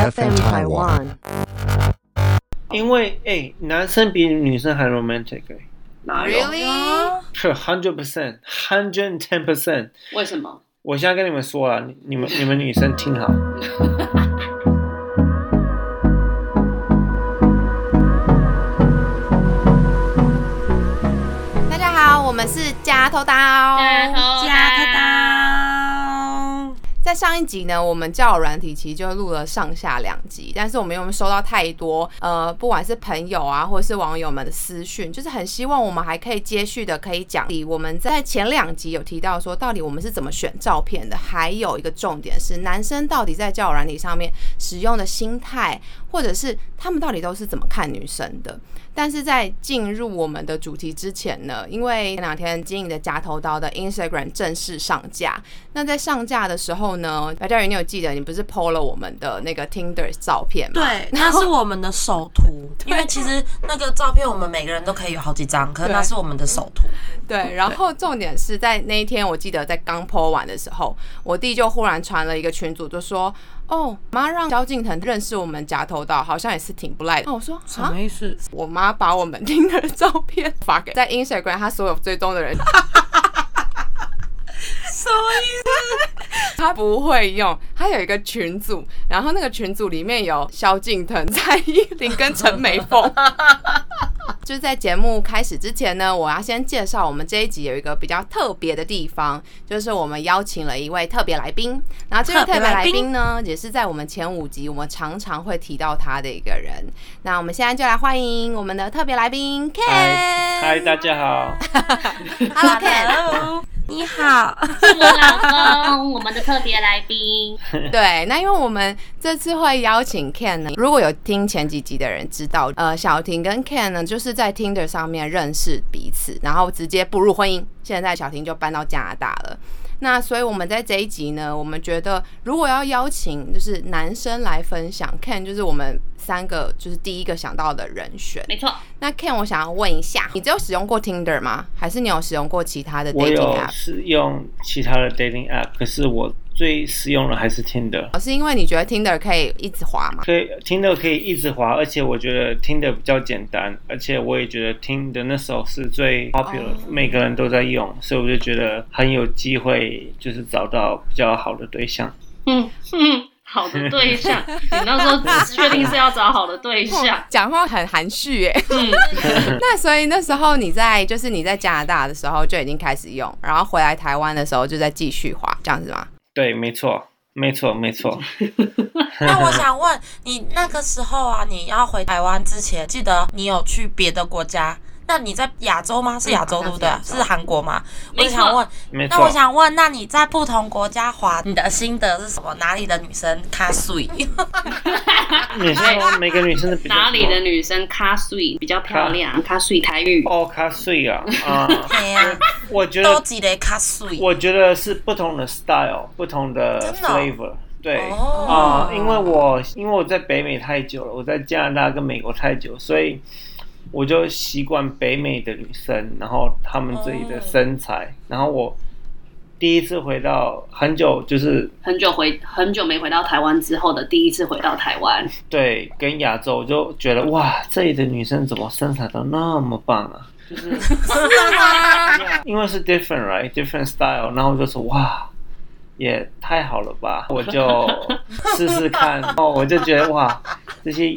FM Taiwan。因为哎、男生比女生还 romantic 哎、哪有？Really？是 hundred percent hundred ten percent。为什么？我现在跟你们说了，你你们你们女生听好，大家好，我们是加头刀。夹头刀夹头刀。在上一集呢，我们交友软体其实就录了上下两集，但是我们有没收到太多呃，不管是朋友啊，或者是网友们的私讯，就是很希望我们还可以接续的可以讲。我们在前两集有提到说，到底我们是怎么选照片的，还有一个重点是男生到底在交友软体上面使用的心态，或者是他们到底都是怎么看女生的。但是在进入我们的主题之前呢，因为前两天经营的夹头刀的 Instagram 正式上架，那在上架的时候呢，白嘉宇，你有记得你不是 PO 了我们的那个 Tinder 照片吗？对，那是我们的首图，因为其实那个照片我们每个人都可以有好几张，可是那是我们的首图。对，然后重点是在那一天，我记得在刚 PO 完的时候，我弟就忽然传了一个群组，就说：“哦，妈让萧敬腾认识我们夹头道，好像也是挺不赖的。”那我说：“什么，意思？我妈把我们听的照片 发给在 Instagram 她所有追踪的人，什么意思？他不会用，他有一个群组，然后那个群组里面有萧敬腾、蔡依林跟陈美凤。就是在节目开始之前呢，我要先介绍我们这一集有一个比较特别的地方，就是我们邀请了一位特别来宾。然后这位特别来宾呢，也是在我们前五集我们常常会提到他的一个人。那我们现在就来欢迎我们的特别来宾 Ken。嗨嗨，大家好，Hello Ken。你好。是我老公，我们的特别来宾。对，那因为我们这次会邀请 Ken 呢，如果有听前几集的人知道，呃，小婷跟 Ken 呢，就是在 Tinder 上面认识彼此，然后直接步入婚姻。现在小婷就搬到加拿大了。那所以我们在这一集呢，我们觉得如果要邀请就是男生来分享，Ken 就是我们三个就是第一个想到的人选。没错，那 Ken，我想要问一下，你只有使用过 Tinder 吗？还是你有使用过其他的 dating app？使用其他的 dating app，可是我最实用的还是 Tinder。是因为你觉得 Tinder 可以一直滑吗？可以听的可以一直滑，而且我觉得 Tinder 比较简单，而且我也觉得听的那时候是最 popular，、每个人都在用，所以我就觉得很有机会，就是找到比较好的对象。嗯嗯，好的对象，你那时候确定是要找好的对象？讲话很含蓄耶。嗯，那所以那时候你在就是你在加拿大的时候就已经开始用，然后回来台湾的时候就在继续滑，这样子吗？对，没错，没错，没错。那我想问你，那个时候啊，你要回台湾之前，记得你有去别的国家？那你在亚洲吗？是亚洲、嗯对不对？是韩国吗？我想问，那我，想问，那你在不同国家滑，你的心得是什么？哪里的女生卡水？你是说每个女生的比哪里的女生卡水比较漂亮？卡水台语。哦，卡碎啊啊！对呀，我觉得，都几个卡水。我觉得是不同的 style，不同的 flavor。对哦啊、因为我因为我在北美太久了，我在加拿大跟美国太久，所以我就习惯北美的女生，然后她们这里的身材，然后我第一次回到很久，就是很久回很久没回到台湾之后的第一次回到台湾，对跟亚洲，我就觉得哇，这里的女生怎么身材都那么棒啊！就是。因为是 different right different style，然后我就说哇，也太好了吧，我就试试看，然后我就觉得哇，这些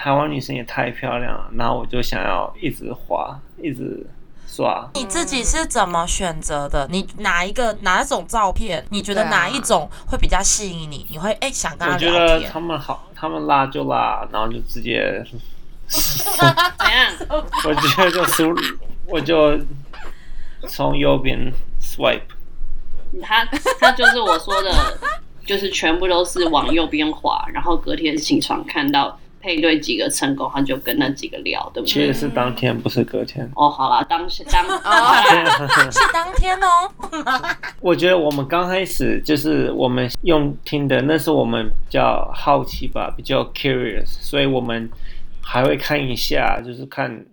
台湾女生也太漂亮了，然后我就想要一直滑，一直刷。你自己是怎么选择的？你哪一个哪一种照片？你觉得哪一种会比较吸引你？你会哎、想跟他我觉？得他们好，他们拉就拉，然后就直接，怎样？我觉得就输，我就从右边 swipe。他他就是我说的，就是全部都是往右边滑，然后隔天起床看到配对几个成功，他就跟那几个聊，对不对？其实是当天，不是隔天。哦，好啦，当时当哦，是当天哦。我觉得我们刚开始就是我们用听的，那是我们比较好奇吧，比较 curious，所以我们还会看一下，就是看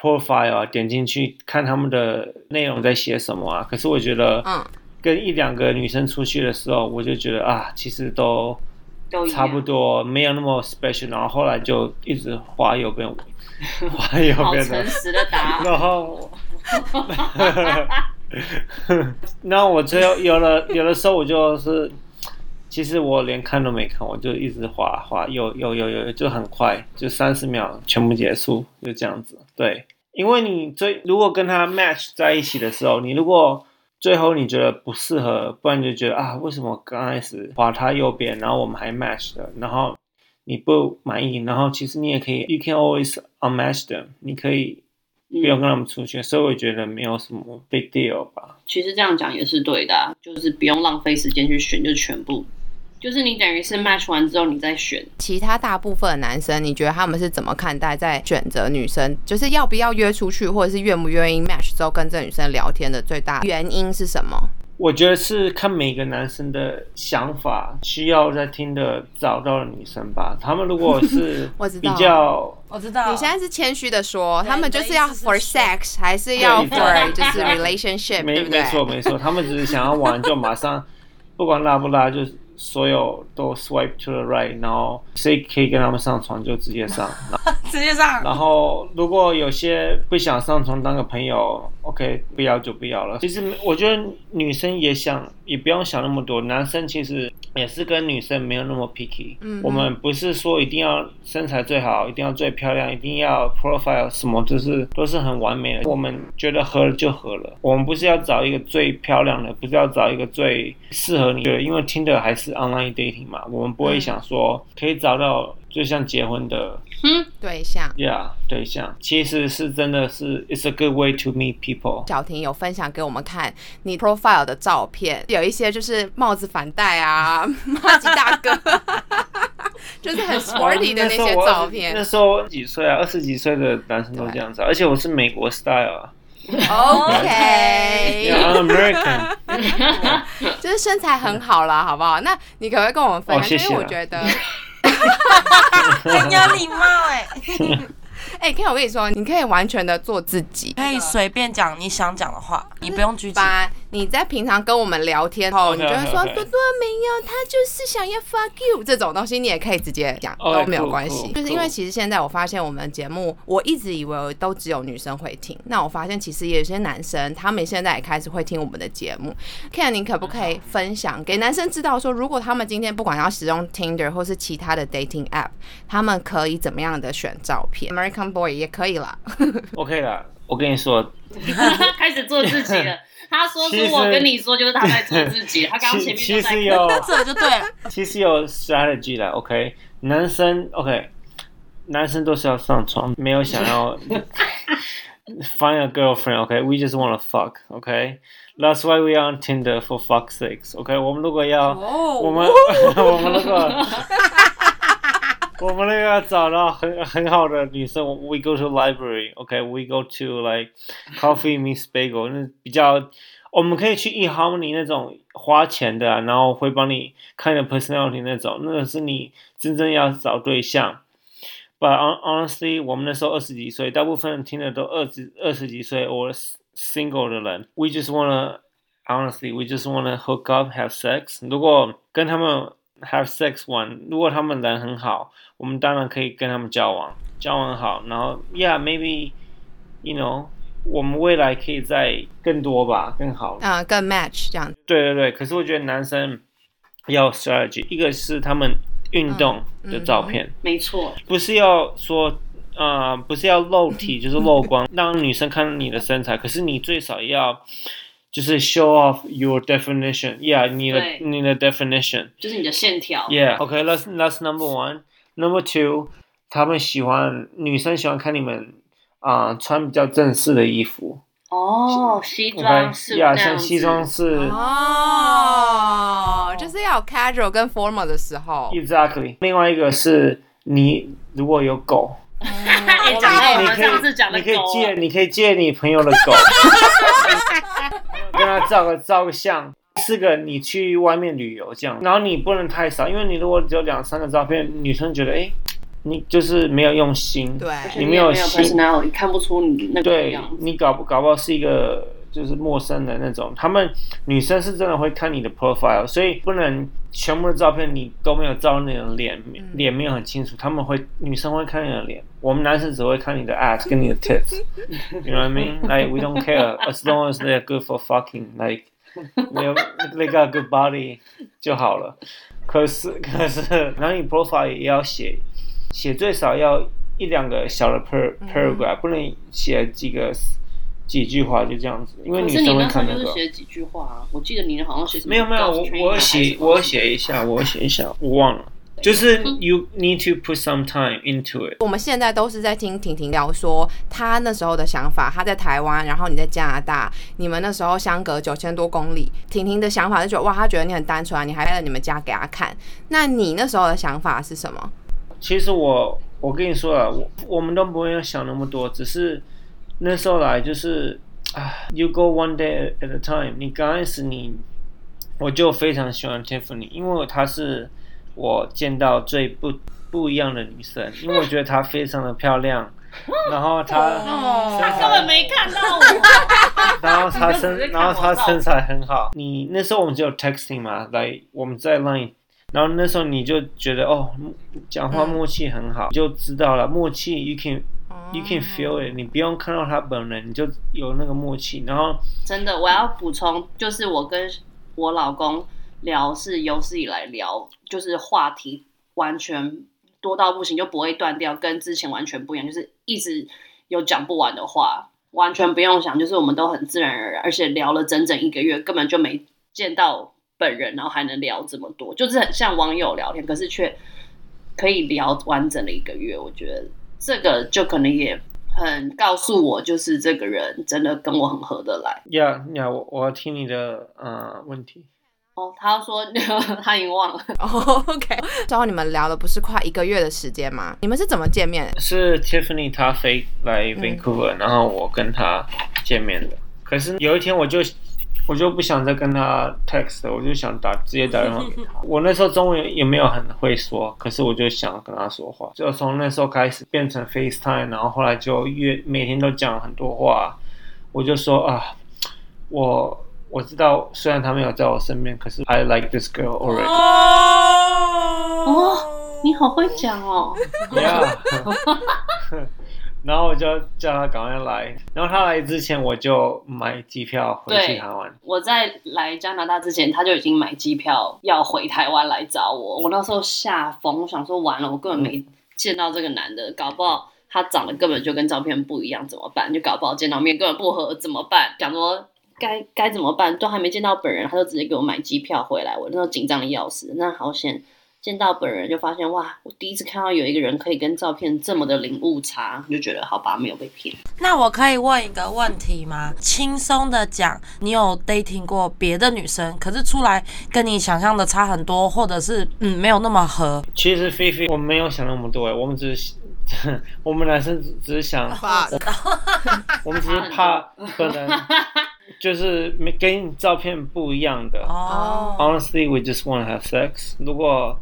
profile 啊，点进去看他们的内容在写什么啊。可是我觉得，嗯，跟一两个女生出去的时候，我就觉得啊，其实都都差不多，没有那么 special，然后后来就一直滑右边，滑右边的，诚实的答案。然后，那我最后有了有的时候我就是，其实我连看都没看，我就一直滑滑，有有有有，就很快，就三十秒全部结束，就这样子。对，因为你最如果跟他 match 在一起的时候，你如果最后你觉得不适合，不然你就觉得啊，为什么刚开始滑他右边，然后我们还 match 的，然后你不满意，然后其实你也可以，you can always unmatch them，你可以不用跟他们出去，所以我觉得没有什么 big deal 吧。其实这样讲也是对的、啊，就是不用浪费时间去选，就全部，就是你等于是 match 完之后你再选。其他大部分的男生，你觉得他们是怎么看待在选择女生，就是要不要约出去，或者是愿不愿意 match 之后跟这个女生聊天的最大原因是什么？我觉得是看每个男生的想法，需要在听的找到的女生吧。他们如果是 我知道比较我知道。你现在是谦虚的说，他们就是要 for sex，还是要 for 就是 relationship，没对不对？没错没错，他们只是想要玩，就马上不管拉不拉，就所有都 swipe to the right，然后谁可以跟他们上床就直接上。直接上。然后如果有些不想上床当个朋友，OK，不要就不要了。其实我觉得女生也想，也不用想那么多。男生其实也是跟女生没有那么 picky。嗯我们不是说一定要身材最好，一定要最漂亮，一定要 profile 什么，就是都是很完美的。我们觉得合了就合了。我们不是要找一个最漂亮的，不是要找一个最适合你的，因为听的还是 online dating 嘛。我们不会想说可以找到就像结婚的。对象。Yeah，对象其实是真的是，it's a good way to meet people。小婷有分享给我们看你 profile 的照片，有一些就是帽子反戴啊，马吉大哥，就是很 sporty 的那些照片那片。时候我几岁啊？二十几岁的男生都这样子啊，而且我是美国 style 啊 OK，，Yeah，I'm American。就是身材很好啦，好不好？那你可不可以跟我们分享？因为我觉得，很有礼貌 哎，哎、看我跟你说，你可以完全的做自己。可以随便讲你想讲的话，你不用拘谨。把你在平常跟我们聊天后，你就会说多多没有，他就是想要 fuck you 这种东西，你也可以直接讲都没有关系。就是因为其实现在我发现我们节目，我一直以为都只有女生会听，那我发现其实也有些男生，他们现在也开始会听我们的节目。Ken，你可不可以分享给男生知道说，如果他们今天不管要使用 Tinder 或是其他的 dating app，他们可以怎么样的选照片？American Boy 也可以啦。OK 啦，我跟你说，开始做自己了。他说是我跟你说，就是他在做自己。他刚刚前面就在其实有，这就对了，其实有 strategy 的。OK，男生 OK，男生都是要上床，没有想要 find a girlfriend。OK，we、just want to fuck。OK，that's why we are on Tinder for fuck's sakes。OK，我们如果要。我们我们那个，我们那个找到很很好的女生我，we go to library，OK，we、go to like coffee meets bagel，那比较，我们可以去 e harmony 那种花钱的、啊，然后会帮你看你的 personality 那种，那个是你真正要找对象。But hon- honestly，我们那时候二十几岁，大部分人听的都二十二十几岁或 single 的人，we just wanna honestly we just wanna hook up have sex。如果跟他们 have sex one，，如果他们人很好，我们当然可以跟他们交往，交往好，然后 yeah maybe you know 我们未来可以再更多吧，更好。嗯、更 match 这样。对对对，可是我觉得男生要 strategy，一个是他们运动的照片。没错，不是要说，呃，不是要露体，就是 露光，让女生看到你的身材。可是你最少要，就是 show off your definition，yeah，你的对你的 definition，yeah，OK，that's、就是你的线条。 that's that's number one。Number two，他们喜欢女生喜欢看你们啊、穿比较正式的衣服哦，西，OK，装是呀，那样子像西装是。哦，就是要有 casual 跟 formal 的时候。 Exactly。另外一个是你如果有狗， 哎讲到我们你可以上次讲的你可以狗，借你可以借你朋友的狗，跟他照个照个相，四个你去外面旅游这样，然后你不能太少，因为你如果只有两三个照片，女生觉得哎、诶你就是没有用心，对，你没有没有心 personality，看不出你那个对样子。你搞不搞不好是一个就是陌生的那种，他们女生是真的会看你的 profile，所以不能全部的照片你都没有照你的脸，脸没有很清楚，他们会女生会看你的脸，我们男生只会看你的 ass 跟你的 tits，you know what I mean? Like we don't care as long as they're good for fucking like they they got a good body 就好了。可是可是，然后你 profile 也要写写最少要一两个小的 per paragraph，不能写几个。几句话就这样子，因为女生会看那个。写几句话啊？我记得你好像写什么？没有没有，我我写我写一下，我写一下，我忘了。就是 you need to put some time into it。我们现在都是在听婷婷聊说她那时候的想法，她在台湾，然后你在加拿大，你们那时候相隔九千多公里。婷婷的想法就觉得哇，她觉得你很单纯啊，你还在你们家给她看。那你那时候的想法是什么？其实我我跟你说啊，我我们都不用想那么多，只是。那时候来就是啊，You go one day at a time。你刚开始你，我就非常喜欢 Tiffany，因为她是我见到最不不一样的女生，因为我觉得她非常的漂亮，然后她她根本没看到我，然后她身然后她身材很好。你那时候我们只有 texting 嘛，来我们在 line，然后那时候你就觉得哦，讲话默契很好，就知道了默契，you can。You can feel it，你不用看到他本人，你就有那个默契。然后真的，我要补充，就是我跟我老公聊是有史以来聊，就是话题完全多到不行，就不会断掉，跟之前完全不一样，就是一直有讲不完的话，完全不用想，就是我们都很自然而然，而且聊了整整一个月，根本就没见到本人，然后还能聊这么多，就是很像网友聊天，可是却可以聊完整的一个月，我觉得。这个就可能也很告诉我，就是这个人真的跟我很合得来。呀呀，我我要听你的呃问题。哦，他说 他已经忘了。哦，OK。之后你们聊了不是快一个月的时间吗？你们是怎么见面？是 Tiffany 她飞来 Vancouver，然后我跟她见面的。可是有一天我就。我就不想再跟他 text，我就想打直接打电话给他。我那时候中文也没有很会说，可是我就想跟他说话。就从那时候开始变成 FaceTime，然后后来就越每天都讲很多话。我就说啊，我我知道，虽然他没有在我身边，可是 I like this girl already。哦，你好会讲哦。Yeah。然后我就叫他赶快来，然后他来之前我就买机票回去台湾。我在来加拿大之前，他就已经买机票要回台湾来找我。我那时候吓疯，我想说完了，我根本没见到这个男的，搞不好他长得根本就跟照片不一样，怎么办？就搞不好见到面根本不合，怎么办？想说该该怎么办？都还没见到本人，他就直接给我买机票回来。我那时候紧张的要死，那好险。见到本人就发现哇，我第一次看到有一个人可以跟照片这么的零误差，就觉得好吧，没有被骗。那我可以问一个问题吗？轻松的讲，你有 dating 过别的女生，可是出来跟你想象的差很多，或者是嗯没有那么合？其实菲菲我们没有想那么多，我们只是 我们男生只是想，我们只是怕可能 就是没跟照片不一样的。哦，Honestly, we just want to have sex. 如果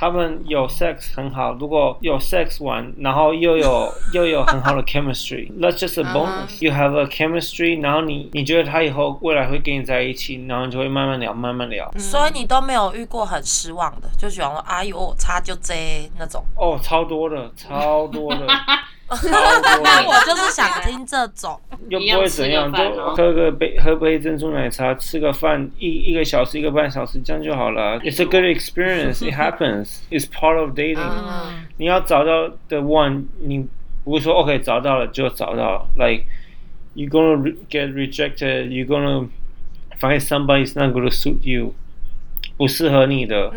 他们有 sex 很好，如果有 sex 玩，然后又有 又有很好的 chemistry，that's just a bonus. You have a chemistry，然后你你觉得他以后未来会跟你在一起，然后你就会慢慢聊，慢慢聊。所以你都没有遇过很失望的，就喜欢说哎呦差就这那种。哦，超多的，超多的。那我就是想听这种，又不会怎样，就喝个杯，喝杯珍珠奶茶，吃个饭，一一个小时，一个半小时，这样就好了。It's a good experience. It happens. It's part of dating. 你要找到 the one，你不会说 OK 找到了就找到了，like you're gonna get rejected. You're gonna find somebody is not gonna suit you，不适合你的。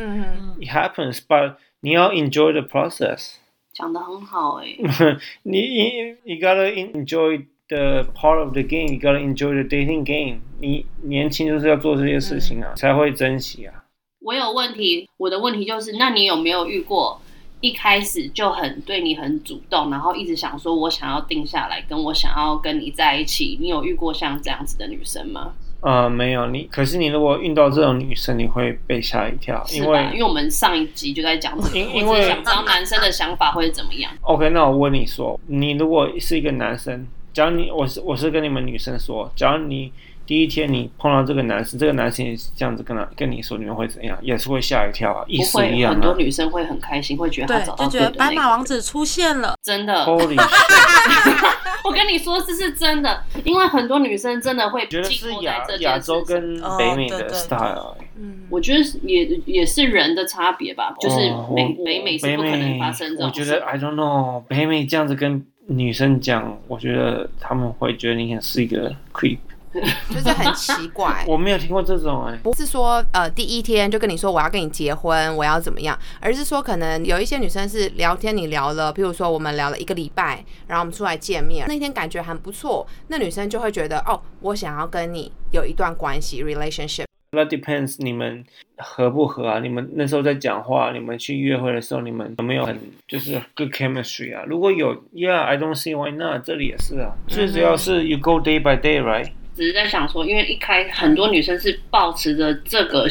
It happens, but 你要 enjoy the process. 讲的很好哎，你你你 gotta enjoy the part of the game, you gotta enjoy the dating game。你年轻就是要做这些事情啊，才会珍惜啊。我有问题，我的问题就是，那你有没有遇过一开始就很对你很主动，然后一直想说我想要定下来，跟我想要跟你在一起？你有遇过像这样子的女生吗？呃，没有你，可是你如果遇到这种女生，你会被吓一跳，因为因为我们上一集就在讲，因因为想知道男生的想法会怎么样。OK，那我问你说，你如果是一个男生，假如你我是我是跟你们女生说，假如你第一天你碰到这个男生，这个男生也是这样子跟他跟你说，你们会怎样？也是会吓一跳啊，意不会，思一样很多啊。女生会很开心，会觉得她对，找到就觉得白。马王子出现了。真的，Holy 我跟你说这是真的，因为很多女生真的会觉得是亚这亚洲跟哦北美的 style，嗯，我觉得也也是人的差别吧，就是美北、美是北不可能美发生这种事。我觉得 I don't know，北美这样子跟女生讲，我觉得他们会觉得你很是一个 creep。就是很奇怪。我没有听过这种哎、不是说呃第一天就跟你说我要跟你结婚，我要怎么样，而是说可能有一些女生是聊天你聊了，譬如说我们聊了一个礼拜，然后我们出来见面，那天感觉很不错，那女生就会觉得哦，我想要跟你有一段关系 relationship。那 depends 你们合不合啊？你们那时候在讲话，你们去约会的时候，你们有没有很就是 good chemistry 啊？如果有，Yeah，I don't see why not。这里也是啊，最主要是 you go day by day，right？只是在想说，因为一开很多女生是抱持着这个，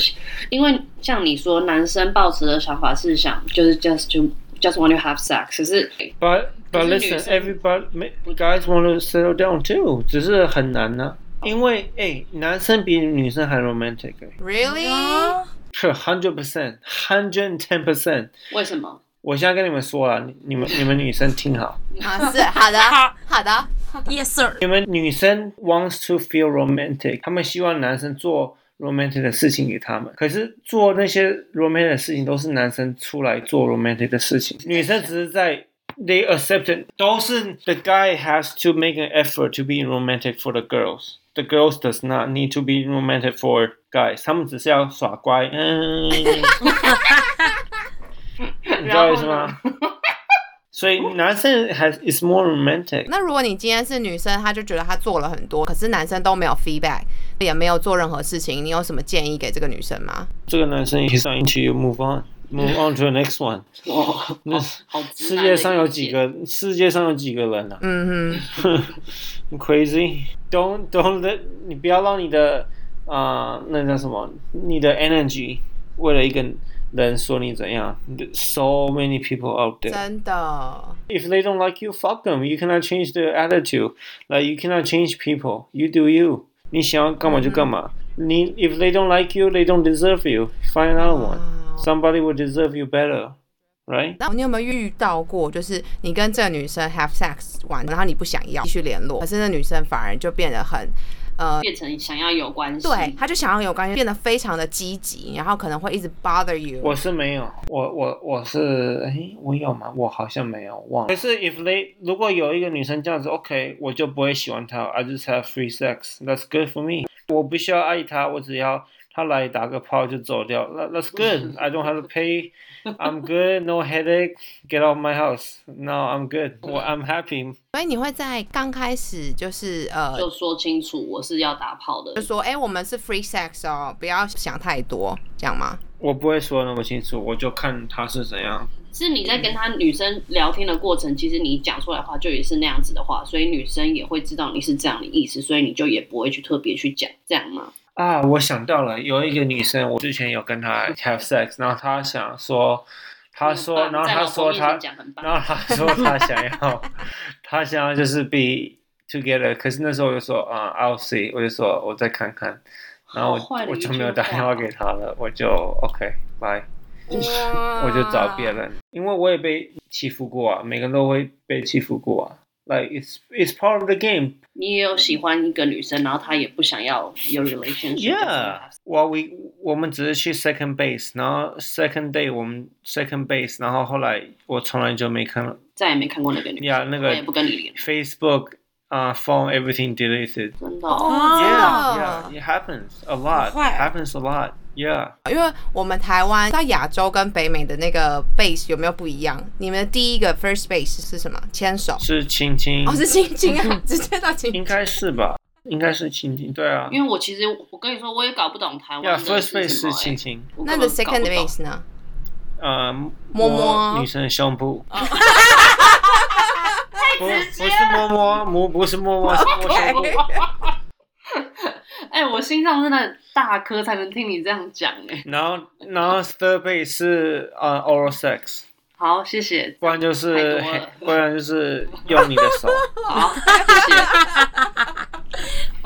因为像你说，男生抱持的想法是想就是 just to just want to have sex，可是 But but listen, everybody guys want to settle down too，只是很难呢、因为哎、男生比女生还 romantic，哎 Really？啊是 hundred percent, hundred and ten percent。为什么？我现在跟你们说了，你你们你们女生听好，啊，是好的，好好的，，Yes sir。你们女生 wants to feel romantic，她们希望男生做 romantic 的事情给他们。可是做那些 romantic 的事情都是男生出来做 romantic 的事情，女生只是在 they accept it，都是 the guy has to make an effort to be romantic for the girls。The girls does not need to be romantic for guys，他们只是要耍乖，嗯，你知道意思吗？ 所以男生 has is more romantic。那如果你今天是女生，她就觉得她做了很多，可是男生都没有 feedback，也没有做任何事情，你有什么建议给这个女生吗？这个男生 he's not into you, move on, move on to the next one。哦，那世界上有？几个？世界上有几个人啊嗯哼？Crazy! Don't don't let 你不要让你的啊、呃那叫什么？你的 energy 为了一个 人说你怎样？So many people out there. 真的， If they don't like you, fuck them. You cannot change their attitude. Like you cannot change people. You do you. 你想要干嘛就干嘛。你 If they don't like you, they don't deserve you. Find another one. 哇 Somebody will deserve you better, right? 那你有没有遇到过，就是你跟这个女生 have sex 完，然后你不想要继续联络，可是那女生反而就变得很， 呃，变成想要有关系，对，他就想要有关系，变得非常的积极，然后可能会一直 bother you。我是没有，我我我是，哎，我有吗？我好像没有，忘了。可是 if they 如果有一个女生这样子，OK，我就不会喜欢她。I just have free sex. That's good for me. 我不需要爱她，我只要她来打个炮就走掉。That, that's good. I don't have to pay. I'm good. No headache. Get out of my house. Now I'm good. 我 I'm happy. 所以你会在刚开始就是呃，就说清楚我是要打炮的就，说，哎、我们是 free sex 哦，不要想太多，这样吗？我不会说那么清楚，我就看他是怎样。是你在跟他女生聊天的过程，其实你讲出来的话就也是那样子的话，所以女生也会知道你是这样的意思，所以你就也不会去特别去讲这样吗？啊，我想到了，有一个女生，我之前有跟她 have sex，然后她想说，她说，然后她说她然后她说她想要，她想要就是 be together，可是那时候我就说啊、i l l see，我就说我再看看，然后我就没有打电话话给她了，我就 OK bye，哇我就找别。人，因为我也被欺负过啊，每个人都会被欺负过啊 ，like it's it's part of the game。你也有喜欢一个女生，然后她也不想要有 relationship， Yeah，我 we 我们只是去 second base，然后 second day 我们 second base，然后后来我从来就没看再也没看过那个女生，呀那个我也不跟你联络， Facebook 啊、phone everything deleted。真的哦哦、 Yeah, yeah, it happens a lot. 好坏 Happens a lot. Yeah. 因为我们台湾在亚洲跟北美的那个 base 有没有不一样？你们的第一个 first base 是什么？牵手？是亲亲。哦，是亲亲啊，直接到亲应该是吧？应该是亲亲。对啊。因为我其实我跟你说，我也搞不懂台湾 Yeah, 的 first base。是亲亲。那 the second base 呢？呃，摸摸女生的胸部。哦 不不是摸摸摸，不是摸摸，是摸胸部。哎、我心脏真的大颗，才能听你这样讲哎、然后然后 third base 是呃 oral sex。好，谢谢。不然就是不然就是用你的手。好，谢谢。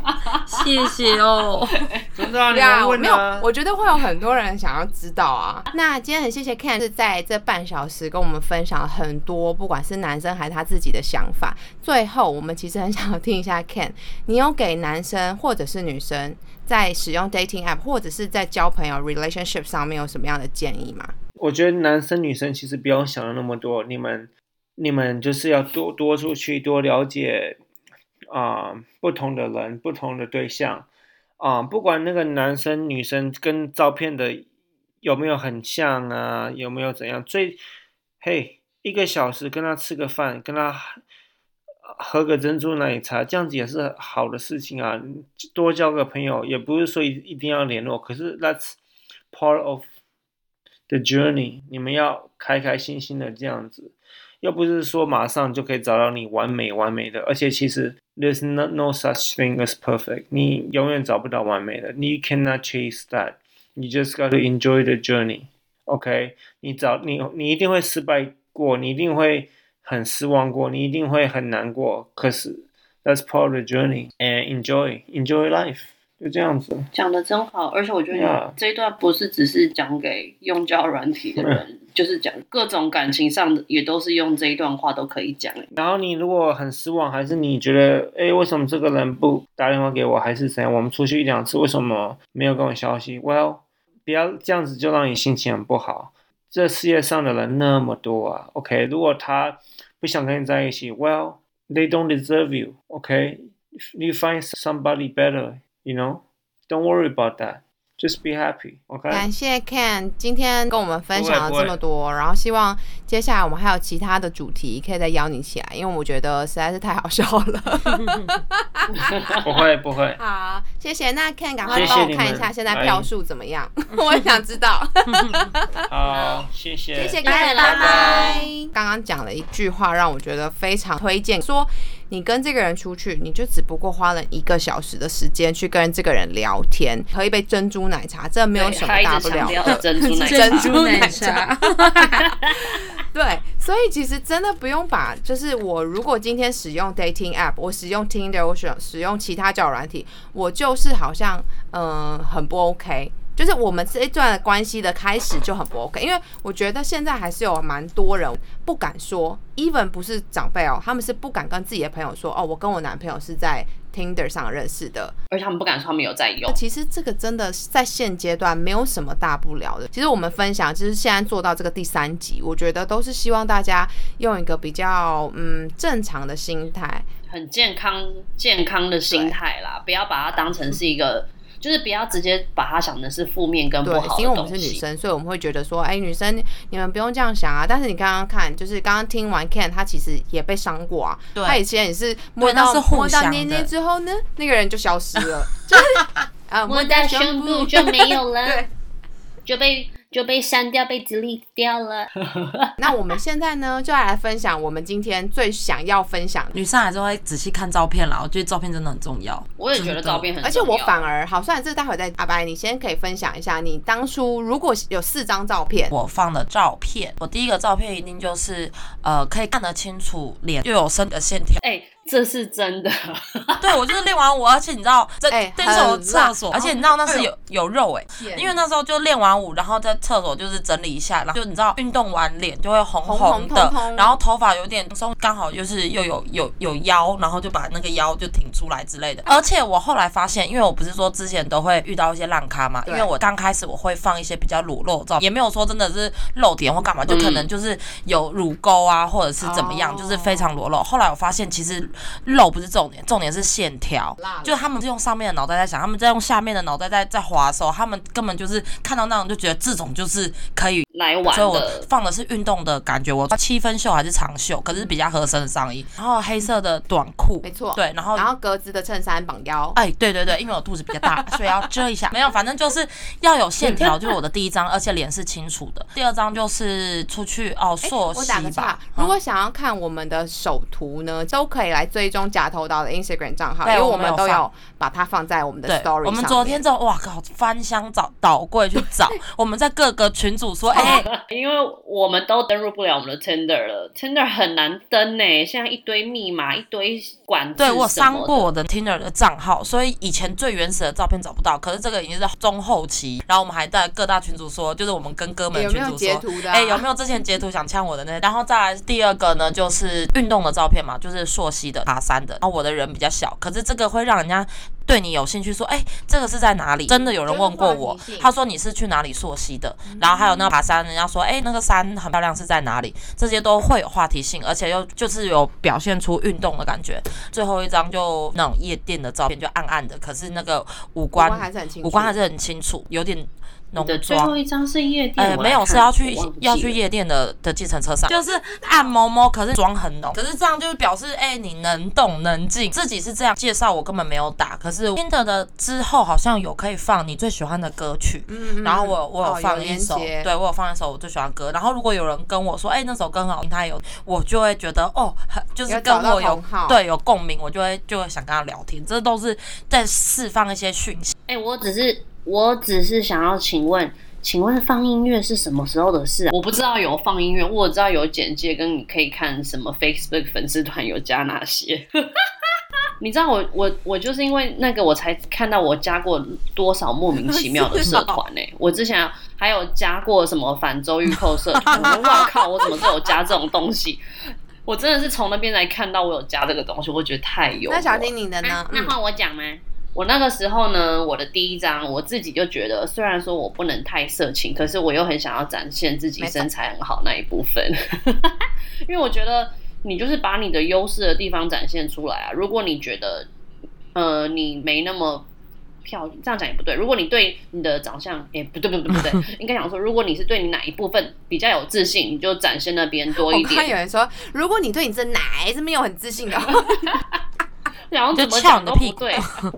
谢谢哦。真的啊，你对啊，我没有。我觉得会有很多人想要知道啊。那今天很谢谢 Ken 是在这半小时跟我们分享了很多，不管是男生还是他自己的想法。最后，我们其实很想要听一下 Ken，你有给男生或者是女生在使用 dating app 或者是在交朋友 relationship 上面有什么样的建议吗？我觉得男生女生其实不用想的那么多，你们你们就是要多多出去，多了解啊、不同的人、不同的对象啊、不管那个男生女生跟照片的有没有很像啊，有没有怎样，最嘿一个小时跟他吃个饭，跟他喝个珍珠奶茶，这样子也是好的事情啊。多交个朋友，也不是说一一定要联络，可是 that's part of the journey，你们要开开心心的这样子，又不是说马上就可以找到你完美完美的，而且其实 there's no no such thing as perfect，你永远找不到完美的，你 cannot chase that，你 just got to enjoy the journey，OK，、你找你你一定会失败过，你一定会很失望过，你一定会很难过，可是 that's part of the journey and enjoy enjoy life，就这样子。讲的真好，而且我觉得 Yeah 你这一段不是只是讲给用交友软体的人， 就是讲各种感情上的，也都是用这一段话都可以讲。然后你如果很失望，还是你觉得，哎，为什么这个人不打电话给我，还是怎样？我们出去一两次，为什么没有跟我消息？Well，不要这样子就让你心情很不好。这世界上的人那么多啊，OK？如果他不想跟你在一起，Well，they don't deserve you。OK？You find somebody better，you know？Don't worry about that. Just be happy. OK？感谢 Ken 今天跟我们分享了这么多，然后希望接下来我们还有其他的主题可以再邀你起来，因为我觉得实在是太好笑了。不会不会。好，谢谢。那 Ken 赶快帮我看一下现在票数怎么样，我也想知道。好，谢谢。谢谢 Ken，拜拜拜。刚刚讲了一句话，让我觉得非常推荐，说你跟这个人出去，你就只不过花了一个小时的时间去跟这个人聊天，喝一杯珍珠奶茶，这没有什么大不了的。珍珠奶茶，珍珠奶茶，对，所以其实真的不用把，就是我如果今天使用 dating app，我使用 Tinder，我使用使用其他交友软体，我就是好像嗯、呃很不 OK。就是我们这一段关系的开始就很不 OK，因为我觉得现在还是有蛮多人不敢说，even 不是长辈哦，他们是不敢跟自己的朋友说，哦，我跟我男朋友是在 Tinder 上认识的，而且他们不敢说他们有在用。其实这个真的是在现阶段没有什么大不了的。其实我们分享，就是现在做到这个第三集，我觉得都是希望大家用一个比较嗯正常的心态，很健康、健康的心态啦，不要把它当成是一个，就是不要直接把它想的是负面跟不对好，的因为我们。是女生，所以我们会觉得说，哎、女生你们不用这样想啊。但是你刚刚看，就是刚刚听完 Ken，他其实也被伤过啊。对他以前也是摸到是摸到捏捏之后呢，那个人就消失了，就是啊摸到胸部就没有了 对，就被就被删掉，被 delete 掉了。那我们现在呢，就要来分享我们今天最想要分享的。女生还是会仔细看照片啦，我觉得照片真的很重要。我也觉得照片很重要，而且我反而好，虽然这待会再阿白，你先可以分享一下，你当初如果有四张照片，我放的照片，我第一个照片一定就是呃，可以看得清楚脸，又有深的线条。哎、这是真的。对我就是练完舞，而且你知道，这哎这是我很厕所，辣而且你知道那是有有肉哎、天因为那时候就练完舞，然后在厕所就是整理一下，然后就你知道运动完脸就会红红红的，然后头发有点松，刚好就是又有有有腰，然后就把那个腰就挺出来之类的。而且我后来发现，因为我不是说之前都会遇到一些烂咖嘛，因为我刚开始我会放一些比较裸露照，也没有说真的是露点或干嘛，就可能就是有乳沟啊，或者是怎么样，哦就是非常裸露。后来我发现其实露不是重点，重点是线条，就他们是用上面的脑袋在想，他们在用下面的脑袋在在滑的时候，他们根本就是看到那种就觉得这种就是可以来玩所以我，放的是运动的感觉，我七分袖还是长袖，可是比较合身的上衣，然后黑色的短裤，没错对，然后然后格子的衬衫绑腰，哎，对对对，因为我肚子比较大，所以要遮一下。没有，反正就是要有线条，就是我的第一张，而且脸是清楚的。第二张就是出去哦，哎溯我打个岔溪吧。，如果想要看我们的首图呢，都可以来追踪假头刀的 Instagram 账号，因对为我我们都有把它放在我们的 story 我们昨天就哇靠，翻箱找倒柜去找，我们在各个群组说，哎、因为我们都登入不了我们的 Tinder 了，Tinder 很难登呢，现在一堆密码，一堆管制对我删过我的 Tinder 的账号，所以以前最原始的照片找不到，可是这个已经是中后期。然后我们还在各大群组说，就是我们跟哥们群组说？哎、有没有之前截图想呛我的那？然后再来第二个呢，就是运动的照片嘛，就是溯溪的、爬山的。然后我的人比较小，可是这个会让人家对你有兴趣，说，哎、这个是在哪里？真的有人问过我他说你是去哪里溯溪的？然后还有那个爬山，人家说，哎、那个山很漂亮，是在哪里？这些都会有话题性，而且又就是有表现出运动的感觉。最后一张就那种夜店的照片，就暗暗的，可是那个五五官官还是很五官还是很清楚，有点浓你的最后。一张是夜店，呃，没有，是要去要去夜店的的计程车上，就是按某某，可是妆很浓，可是这样就是表示，哎、你能动能静，自己是这样介绍，我根本没有打，可是听的的之后好像有可以放你最喜欢的歌曲，嗯，嗯然后我我有哦放一首，对我有放一首我最喜欢的歌，然后如果有人跟我说，哎、那首歌很好听，他有，我就会觉得哦，很就是跟我有对有共鸣，我就会就会想跟他聊天，这都是在释放一些讯息。哎、我只是我只是想要请问，请问放音乐是什么时候的事、啊？我不知道有放音乐，我知道有简介，跟你可以看什么 Facebook 粉丝团有加哪些。你知道我我我就是因为那个我才看到我加过多少莫名其妙的社团 呢、我之前还有加过什么反周玉扣社团，我说哇靠，我怎么都有加这种东西？我真的是从那边来看到我有加这个东西，我觉得太有。那小丁你的呢啊？那嗯换我讲吗？我那个时候呢，我的第一张我自己就觉得，虽然说我不能太色情，可是我又很想要展现自己身材很好那一部分，因为我觉得你就是把你的优势的地方展现出来啊。如果你觉得，呃，你没那么漂亮，这样讲也不对。如果你对你的长相，哎、不对不对不对，应该讲说，如果你是对你哪一部分比较有自信，你就展现那边多一我看有点。人说，如果你对你这奶是没有很自信的，然后怎么讲都不对，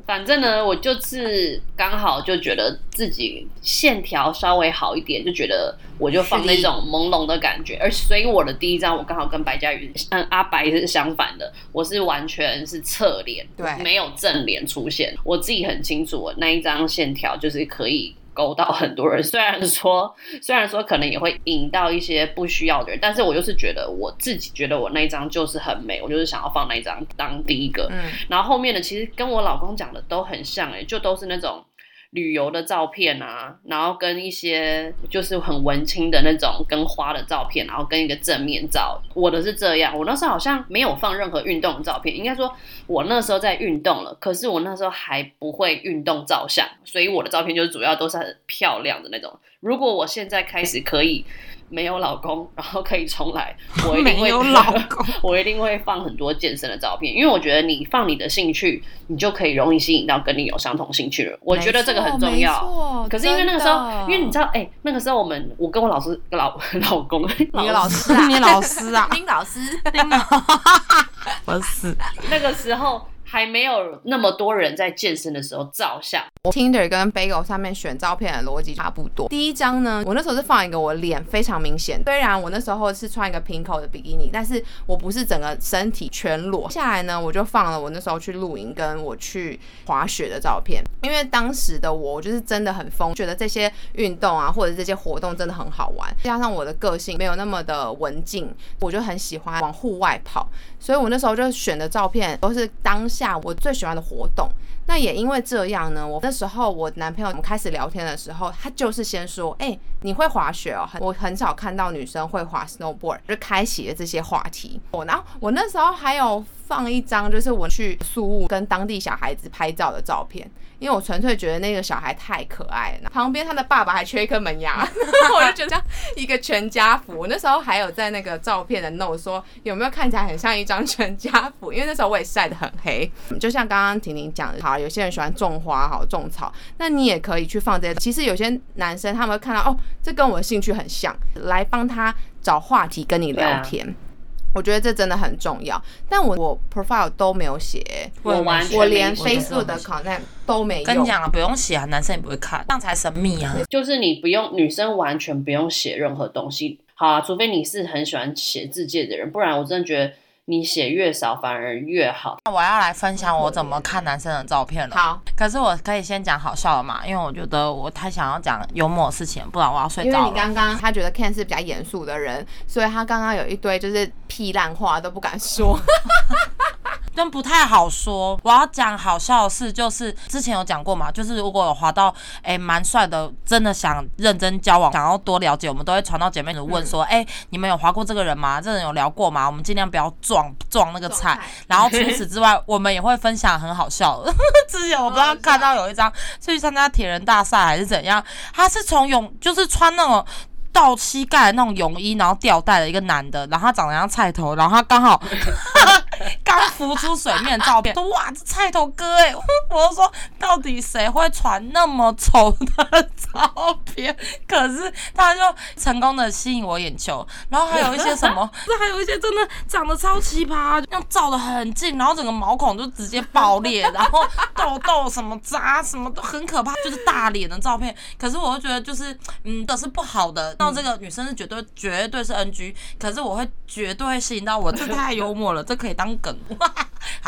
反正呢，我就是刚好就觉得自己线条稍微好一点，就觉得我就放那种朦胧的感觉，而所以我的第一张我刚好跟白嘉宇嗯阿白是相反的，我是完全是侧脸，对没有正脸出现，我自己很清楚，我那一张线条就是可以。勾到很多人，虽然说虽然说可能也会引到一些不需要的人，但是我就是觉得我自己觉得我那一张就是很美，我就是想要放那一张当第一个。嗯，然后后面的其实跟我老公讲的都很像、欸，就都是那种旅游的照片啊，然后跟一些就是很文青的那种跟花的照片，然后跟一个正面照。我的是这样，我那时候好像没有放任何运动的照片，应该说我那时候在运动了，可是我那时候还不会运动照相，所以我的照片就主要都是很漂亮的那种。如果我现在开始可以没有老公，然后可以重来，我一定会没有老公，我一定会放很多健身的照片，因为我觉得你放你的兴趣，你就可以容易吸引到跟你有相同兴趣的人。我觉得这个很重没要。错可是因为那个时候，因为你知道，哎、那个时候我们我跟我老师老 老公，你的老师啊，你老师啊，丁老师，我死。那个时候还没有那么多人在健身的时候照相。我 Tinder 跟 Bagel 上面选照片的逻辑差不多。第一张呢，我那时候是放一个我脸非常明显，虽然我那时候是穿一个平口的比基尼，但是我不是整个身体全裸。下来呢，我就放了我那时候去露营跟我去滑雪的照片，因为当时的我就是真的很疯，觉得这些运动啊或者这些活动真的很好玩，加上我的个性没有那么的文静，我就很喜欢往户外跑，所以我那时候就选的照片都是当下我最喜欢的活动。那也因为这样呢，我那时候我男朋友我们开始聊天的时候，他就是先说：“哎、你会滑雪哦？”我很少看到女生会滑 snowboard，就开启了这些话题。我然后我那时候还有放一张就是我去宿务跟当地小孩子拍照的照片，因为我纯粹觉得那个小孩太可爱了，旁边他的爸爸还缺一颗门牙，我就觉得像一个全家福。我那时候还有在那个照片的 note 说有没有看起来很像一张全家福，因为那时候我也晒得很黑，就像刚刚婷婷讲的，好，有些人喜欢种花，好种草，那你也可以去放这些。其实有些男生他们会看到哦，这跟我的兴趣很像，来帮他找话题跟你聊天。我觉得这真的很重要，但我我 profile 都没有写，我完全我连 Facebook 的 content 都没有。跟你讲了，不用写啊，男生也不会看，这样才神秘啊。就是你不用女生完全不用写任何东西，好啊，除非你是很喜欢写字界的人，不然我真的觉得你写越少反而越好。那我要来分享我怎么看男生的照片了。好，可是我可以先讲好笑的嘛，因为我觉得我太想要讲幽默的事情，不然我要睡因为。你刚刚他觉得 Ken 是比较严肃的人，所以他刚刚有一堆就是屁烂话都不敢说。但不太好说。我要讲好笑的事，就是之前有讲过嘛，就是如果有滑到哎蛮帅的，真的想认真交往，想要多了解，我们都会传到姐妹组问说，哎、你们有滑过这个人吗？这人有聊过吗？我们尽量不要撞撞那个菜。然后除此之外，我们也会分享很好笑的。之前我不知道看到有一张是去参加铁人大赛还是怎样，他是从泳就是穿那种。到膝盖的那种泳衣，然后吊带的一个男的，然后他长得像菜头，然后他刚好 刚浮出水面的照片，说哇，这菜头哥哎、我就说到底谁会传那么丑的照片？可是他就成功的吸引我眼球，然后还有一些什么，这还有一些真的长得超奇葩，那照的很近，然后整个毛孔就直接爆裂，然后痘痘什么渣什么都很可怕，就是大脸的照片。可是我就觉得就是嗯，都是不好的，那这个女生是绝对绝对是 NG，可是我会绝对会吸引到我，这太幽默了，这可以当梗。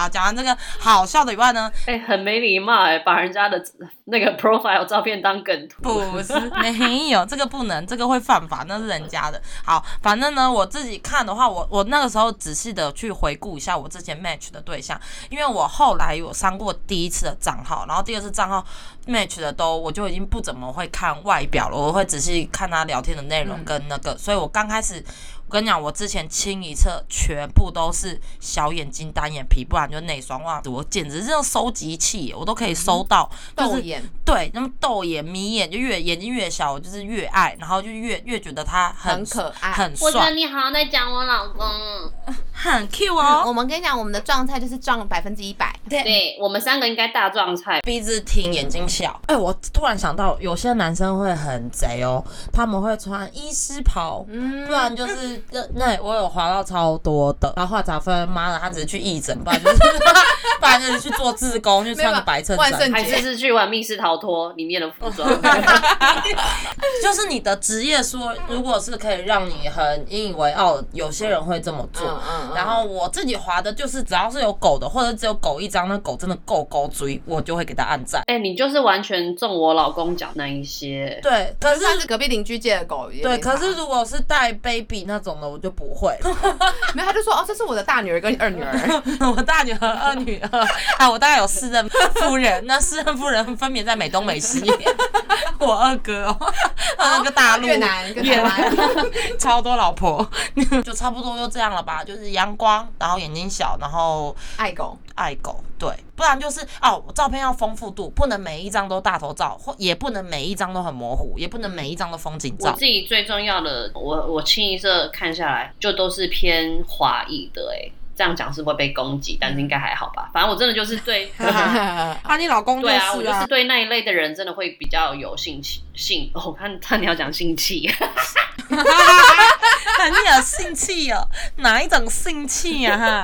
好，讲完这个好笑的以外呢，哎、很没礼貌哎、把人家的那个 profile 照片当梗图。不是，没有，这个不能，这个会犯法，那是人家的。好，反正呢，我自己看的话，我我那个时候仔细的去回顾一下我之前 match 的对象，因为我后来有删过第一次的账号，然后第二次账号 match 的都我就已经不怎么会看外表了，我会仔细看他聊天的内容跟那个，所以我刚开始。我跟你讲，我之前清一色全部都是小眼睛、单眼皮，不然就内双袜子，我简直是用收集器，我都可以收到，就是豆眼，对，那么豆眼、眯眼，就越眼睛越小，我就是越爱，然后就越越觉得他很很可爱很帅，我觉得你好像在讲我老公。很 Q 我哦。们跟你讲，我们的状态就是撞百分之一百。对我们三个应该大状态。鼻子挺，眼睛小。哎、我突然想到，有些男生会很贼哦，他们会穿医师袍，嗯不然就是那那我有滑到超多的，然后后来才发现，妈的，他只是去义诊，不然就是不然就是去做志工，就穿个白衬衫万圣。还是是去玩密室逃脱里面的服装 就是你的职业说，如果是可以让你很引以为傲，有些人会这么做。嗯嗯嗯然后我自己滑的就是，只要是有狗的，或者只有狗一张，那狗真的够勾追，我就会给他按赞。哎、你就是完全中我老公讲那一些。对，可可是是是隔壁邻居借的狗，也对，没差可是如果是带 baby 那种的，我就不会。没有，他就说哦，这是我的大女儿跟二女儿。我大女儿、二女儿，啊，我大概有四任夫人，那四任夫人分别在美东、美西。我二哥哦，那个大陆、越南越南，超多老婆，就差不多就这样了吧。就是阳光，然后眼睛小，然后爱狗，爱狗，对，不然就是哦，照片要丰富度，不能每一张都大头照，或也不能每一张都很模糊，也不能每一张都风景照我自。己最重要的，我我清一色看下来，就都是偏华裔的、哎，这样讲是会被攻击，但是应该还好吧。反正我真的就是对，啊，你老公就对啊，我就是对那一类的人真的会比较有兴趣性。哦我看他你要讲性气，很有性趣哦，哪一种性趣啊？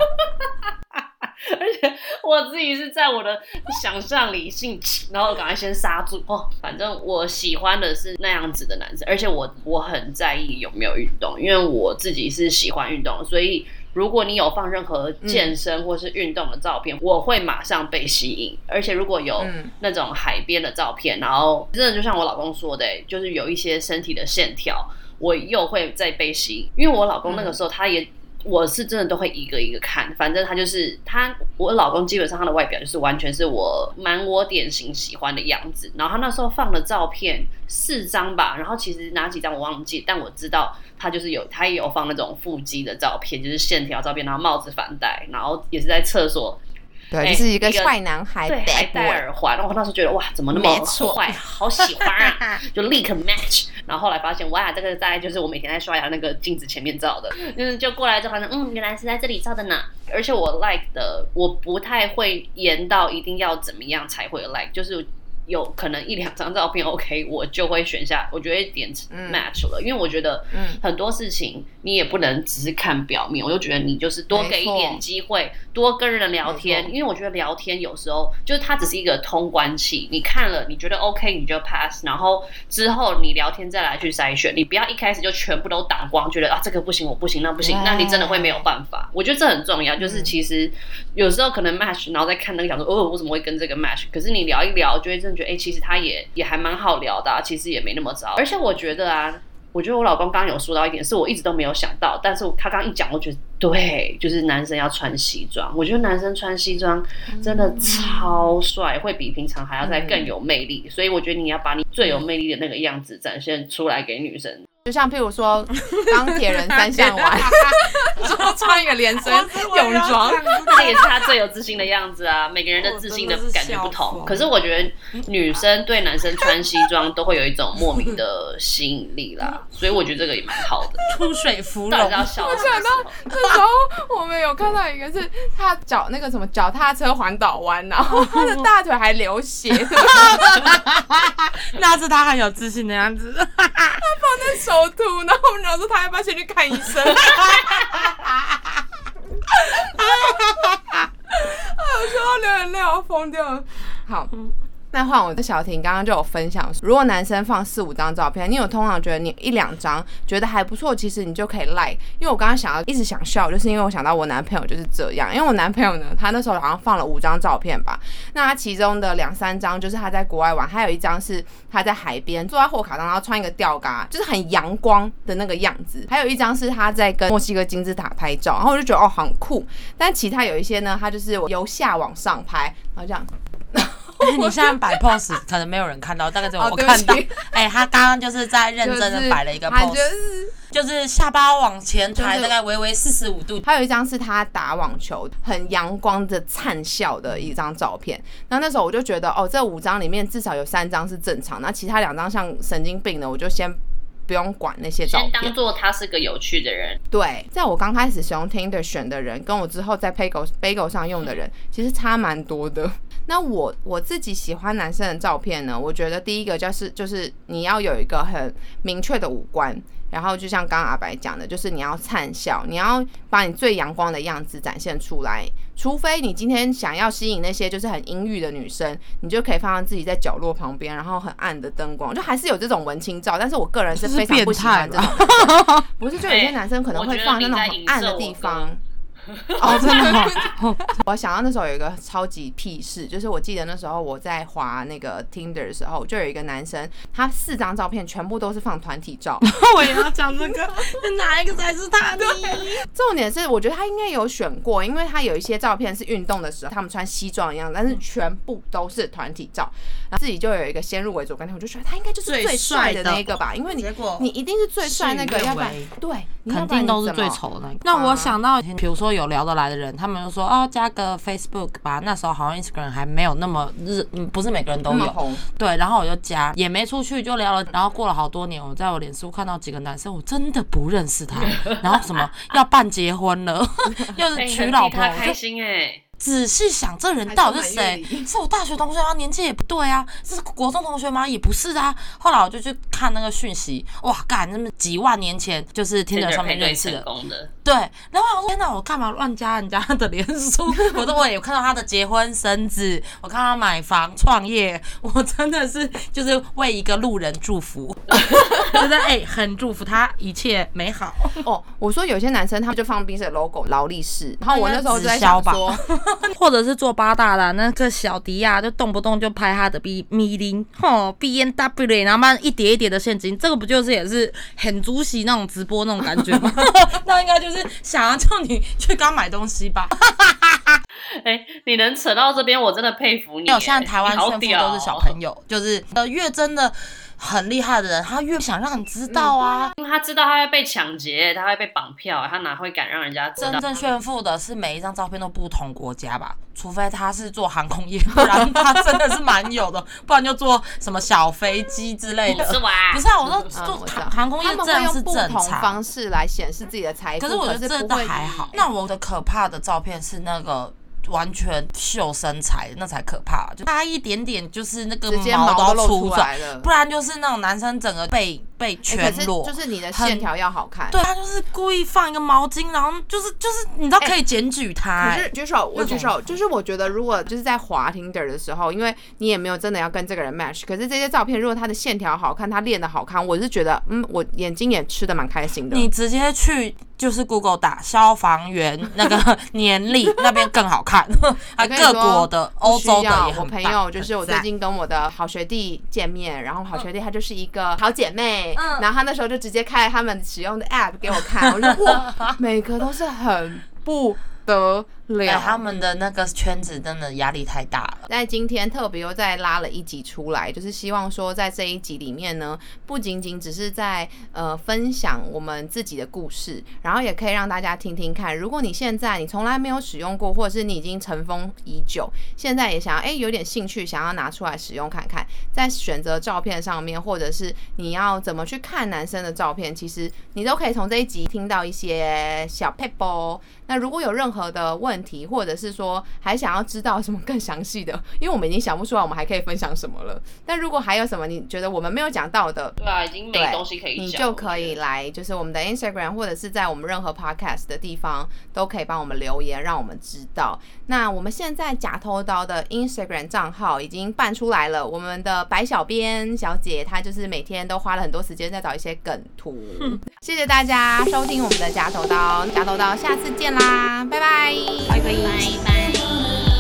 哈，而且我自己是在我的想象里性气，然后赶快先刹住哦。反正我喜欢的是那样子的男生，而且我我很在意有没有运动，因为我自己是喜欢运动，所以。如果你有放任何健身或是运动的照片，我会马上被吸引。而且如果有嗯那种海边的照片，然后真的就像我老公说的、就是有一些身体的线条，我又会再被吸引。因为我老公那个时候他也。我是真的都会一个一个看，反正他就是他，我老公基本上他的外表就是完全是我蛮我典型喜欢的样子。然后他那时候放的照片四张吧，然后其实哪几张我忘记，但我知道他就是有他也有放那种腹肌的照片，就是线条照片，然后帽子反戴，然后也是在厕所对，哎就是一个坏男孩对，还戴。耳环，我当时候觉得哇，怎么那么坏，好喜欢啊，就立刻 match。然后后来发现哇，这个大概就是我每天在刷牙那个镜子前面照的，嗯就过来之后发现，嗯，原来是在这里照的呢。而且我 like 的，我不太会严到一定要怎么样才会 like，就是有可能一两张照片 OK，我就会选下，我觉得点嗯。match 了，因为我觉得嗯。很多事情你也不能只是看表面，我就觉得你就是多给一点机会，多跟人聊天，因为我觉得聊天有时候就是它只是一个通关器，你看了你觉得 OK 你就 pass，然后之后你聊天再来去筛选，你不要一开始就全部都打光，觉得啊这个不行我不行那不行，那你真的会没有办法。我觉得这很重要，就是嗯。其实有时候可能 match，然后再看那个想说哦我怎么会跟这个 match，可是你聊一聊就会真的觉得哎、其实他也也还蛮好聊的、啊，其实也没那么糟，而且我觉得啊。我觉得我老公刚刚有说到一点，是我一直都没有想到，但是他刚刚一讲，我觉得对，就是男生要穿西装。我觉得男生穿西装真的超帅，会比平常还要再更有魅力。所以我觉得你要把你最有魅力的那个样子展现出来给女生。就像譬如说 钢铁人三项完，就穿一个连身泳装，这也是他最有自信的样子啊！每个人的自信的感觉不同，可是我觉得女生对男生穿西装都会有一种莫名的吸引力啦，所以我觉得这个也蛮好的。出水芙蓉到底是，要笑什么时候？那时候我们有看到一个是他脚那个什么脚踏车环岛弯，然后他的大腿还流血，那是他很有自信的样子。他放在手图，然后我们老师他要不要先去看医生？哎我说到流眼泪，我要疯掉了。好。那换我的小婷刚刚就有分享，如果男生放四五张照片，你有通常觉得你一两张觉得还不错，其实你就可以 like。因为我刚刚想要一直想笑，就是因为我想到我男朋友就是这样，因为我男朋友呢，他那时候好像放了五张照片吧，那他其中的两三张就是他在国外玩，还有一张是他在海边坐在货卡上，然后穿一个吊嘎，就是很阳光的那个样子。还有一张是他在跟墨西哥金字塔拍照，然后我就觉得哦很酷。但其他有一些呢，他就是由下往上拍，然后这样。你现在摆 pose 可能没有人看到，大概只有哦我看到。哎、他刚刚就是在认真的摆了一个 pose，是就是下巴往前抬，大概微微四十五度。还有一张是他打网球，很阳光的灿笑的一张照片。那那时候我就觉得，哦，这五张里面至少有三张是正常，那其他两张像神经病的，我就先不用管那些照先当。做他是个有趣的人，对，在我刚开始使用 Tinder 选的人，跟我之后在 Pago Pago 上用的人，其实差蛮多的。那我我自己喜欢男生的照片呢，我觉得第一个就是就是你要有一个很明确的五官，然后就像刚刚阿白讲的，就是你要灿笑，你要把你最阳光的样子展现出来。除非你今天想要吸引那些就是很阴郁的女生，你就可以放自己在角落旁边，然后很暗的灯光，就还是有这种文青照。但是我个人是非常不喜欢这种，不是就有些男生可能会放在那种很暗的地方。哦，真的、哦，我想到那时候有一个超级屁事，就是我记得那时候我在滑那个 Tinder 的时候，就有一个男生，他四张照片全部都是放团体照。我也要讲这个，哪一个才是他？的？重点是，我觉得他应该有选过，因为他有一些照片是运动的时候，他们穿西装一样，但是全部都是团体照，然后自己就有一个先入为主观念，我就觉得他应该就是最最帅的那个吧，因为你你一定是最帅那个，要不然对，你要肯不然定都是最丑的。那个。那我想到，比如说有聊得来的人，他们就说哦，加个 Facebook 吧。那时候好像 Instagram 还没有那么日，嗯，不是每个人都有。对，然后我就加，也没出去就聊了。然后过了好多年，我在我脸书看到几个男生，我真的不认识他。然后什么要办结婚了，又是哎娶老婆，开心哎、仔细想，这人到底是谁是我大学同学吗？年纪也不对啊，是国中同学吗？也不是啊。后来我就去看那个讯息，哇，干，那么几万年前就是听着 Tinder 上面认识的，功的，对。然后我想说，天哪，我干嘛乱加人家的脸书？我说我有看到他的结婚生子，我看他买房创业，我真的是就是为一个路人祝福，觉得哎、很祝福他一切美好。哦，我说有些男生他们就放冰水 logo 劳力士，然后我那时候就在想说，或者是做八大的那个小迪亚，就动不动就拍他的 B 米林，吼 B N W，然后慢一叠一叠的现金，这个不就是也是很主席那种直播那种感觉吗？那应该就是想要叫你去刚买东西吧？哎、你能扯到这边，我真的佩服你、现在台湾炫富都是小哦朋友，就是呃越真的很厉害的人，他越想让你知道啊。因为他知道他会被抢劫，他会被绑票，他哪会敢让人家知道真？正炫富的是每一张照片都不同国家吧，除非他是做航空业，不然他真的是蛮有的，不然就做什么小飞机之类的。不是吧？不是啊，我说嗯，做航空业他们这样是会用不正常。同方式来显示自己的财富，可是我觉得这都不会还好。那我的可怕的照片是那个，完全秀身材，那才可怕，就差一点点就是那个毛毛都露出出来了不然就是那种男生整个背背欸可是全裸，就是你的线条要好看。对他就是故意放一个毛巾，然后就是就是你知道哎可以检举他、欸可是举手，我举手，就是我觉得如果就是在滑 Tinder 的时候，因为你也没有真的要跟这个人 match，可是这些照片如果他的线条好看，他练的好看，我是觉得，嗯，我眼睛也吃的蛮开心的。你直接去就是 Google 打消防员那个年历 那边更好看，各说国的、不欧洲的需要我朋友就是我最近跟我的好学弟见面，然后好学弟她就是一个好姐妹，嗯。然后她那时候就直接开了他们使用的 app 给我看，我就哇，每个都是很不得对了。他们的那个圈子真的压力太大了。在今天特别又再拉了一集出来，就是希望说在这一集里面呢，不仅仅只是在呃分享我们自己的故事，然后也可以让大家听听看，如果你现在你从来没有使用过，或者是你已经尘封已久，现在也想要哎有点兴趣，想要拿出来使用看看，在选择照片上面，或者是你要怎么去看男生的照片，其实你都可以从这一集听到一些小 p e p l 那如果有任何的问题，或者是说还想要知道什么更详细的，因为我们已经想不出来我们还可以分享什么了。但如果还有什么你觉得我们没有讲到的，对啊，已经没对东西可以讲，你就可以来，就是我们的 Instagram 或者是在我们任何 podcast 的地方都可以帮我们留言，让我们知道。那我们现在假偷刀的 Instagram 账号已经办出来了，我们的白小编小姐她就是每天都花了很多时间在找一些梗图。谢谢大家收听我们的假头刀，假头刀下次见啦，拜拜，拜拜拜拜。